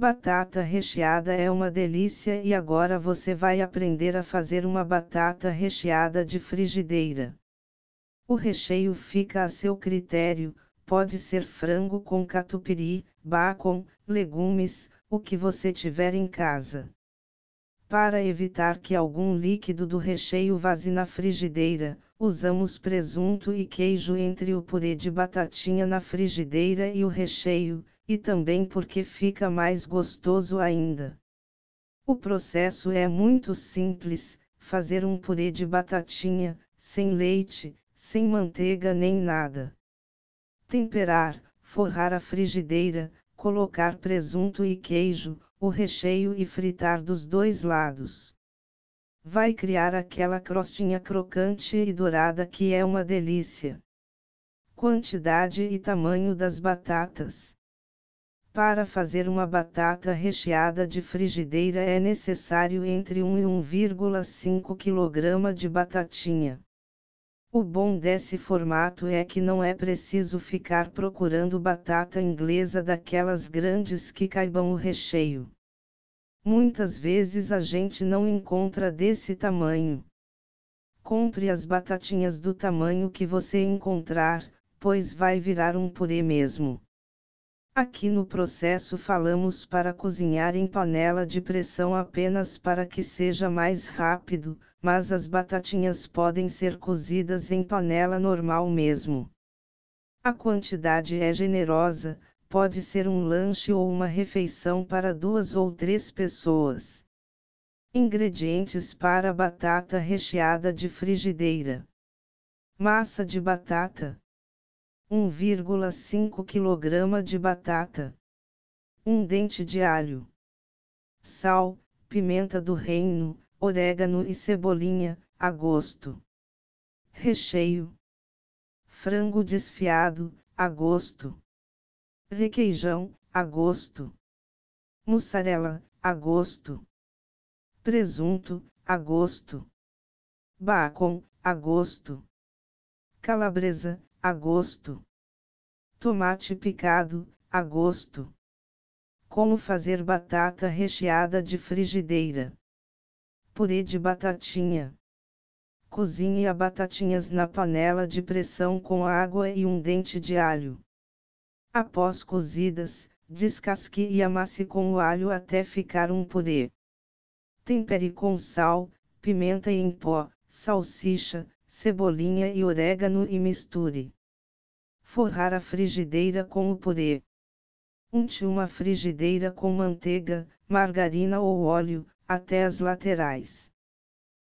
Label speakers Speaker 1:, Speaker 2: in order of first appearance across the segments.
Speaker 1: Batata recheada é uma delícia e agora você vai aprender a fazer uma batata recheada de frigideira. O recheio fica a seu critério, pode ser frango com catupiry, bacon, legumes, o que você tiver em casa. Para evitar que algum líquido do recheio vaze na frigideira, usamos presunto e queijo entre o purê de batatinha na frigideira e o recheio, e também porque fica mais gostoso ainda. O processo é muito simples: fazer um purê de batatinha, sem leite, sem manteiga nem nada. Temperar, forrar a frigideira, colocar presunto e queijo, o recheio e fritar dos dois lados. Vai criar aquela crostinha crocante e dourada que é uma delícia. Quantidade e tamanho das batatas. Para fazer uma batata recheada de frigideira é necessário entre 1 e 1,5 kg de batatinha. O bom desse formato é que não é preciso ficar procurando batata inglesa daquelas grandes que caibam o recheio. Muitas vezes a gente não encontra desse tamanho. Compre as batatinhas do tamanho que você encontrar, pois vai virar um purê mesmo. Aqui no processo falamos para cozinhar em panela de pressão apenas para que seja mais rápido, mas as batatinhas podem ser cozidas em panela normal mesmo. A quantidade é generosa, pode ser um lanche ou uma refeição para duas ou três pessoas. Ingredientes para batata recheada de frigideira: massa de batata 1,5 kg de batata, 1 dente de alho, sal, pimenta do reino, orégano e cebolinha, a gosto. Recheio: frango desfiado, a gosto. Requeijão, a gosto. Mussarela, a gosto. Presunto, a gosto. Bacon, a gosto. Calabresa, a gosto. Tomate picado, a gosto. Como fazer batata recheada de frigideira. Purê de batatinha. Cozinhe a batatinhas na panela de pressão com água e um dente de alho. Após cozidas, descasque e amasse com o alho até ficar um purê. Tempere com sal, pimenta em pó, salsicha, cebolinha e orégano e misture. Forrar a frigideira com o purê. Unte uma frigideira com manteiga, margarina ou óleo, até as laterais.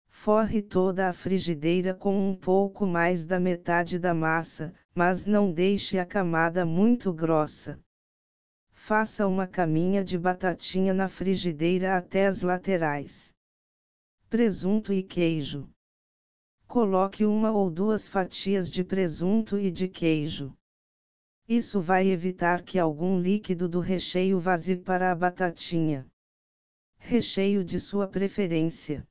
Speaker 1: Forre toda a frigideira com um pouco mais da metade da massa, mas não deixe a camada muito grossa. Faça uma caminha de batatinha na frigideira até as laterais. Presunto e queijo. Coloque uma ou duas fatias de presunto e de queijo. Isso vai evitar que algum líquido do recheio vaze para a batatinha. Recheio de sua preferência.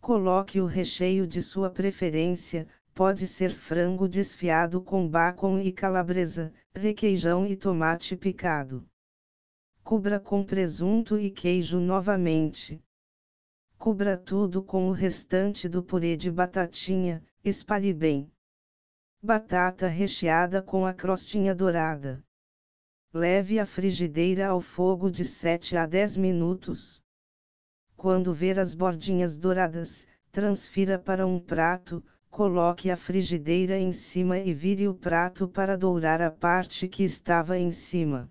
Speaker 1: Coloque o recheio de sua preferência, pode ser frango desfiado com bacon e calabresa, requeijão e tomate picado. Cubra com presunto e queijo novamente. Cubra tudo com o restante do purê de batatinha, espalhe bem. Batata recheada com a crostinha dourada. Leve a frigideira ao fogo de 7 a 10 minutos. Quando ver as bordinhas douradas, transfira para um prato, coloque a frigideira em cima e vire o prato para dourar a parte que estava em cima.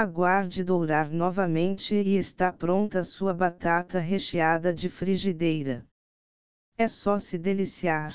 Speaker 1: Aguarde dourar novamente e está pronta sua batata recheada de frigideira. É só se deliciar.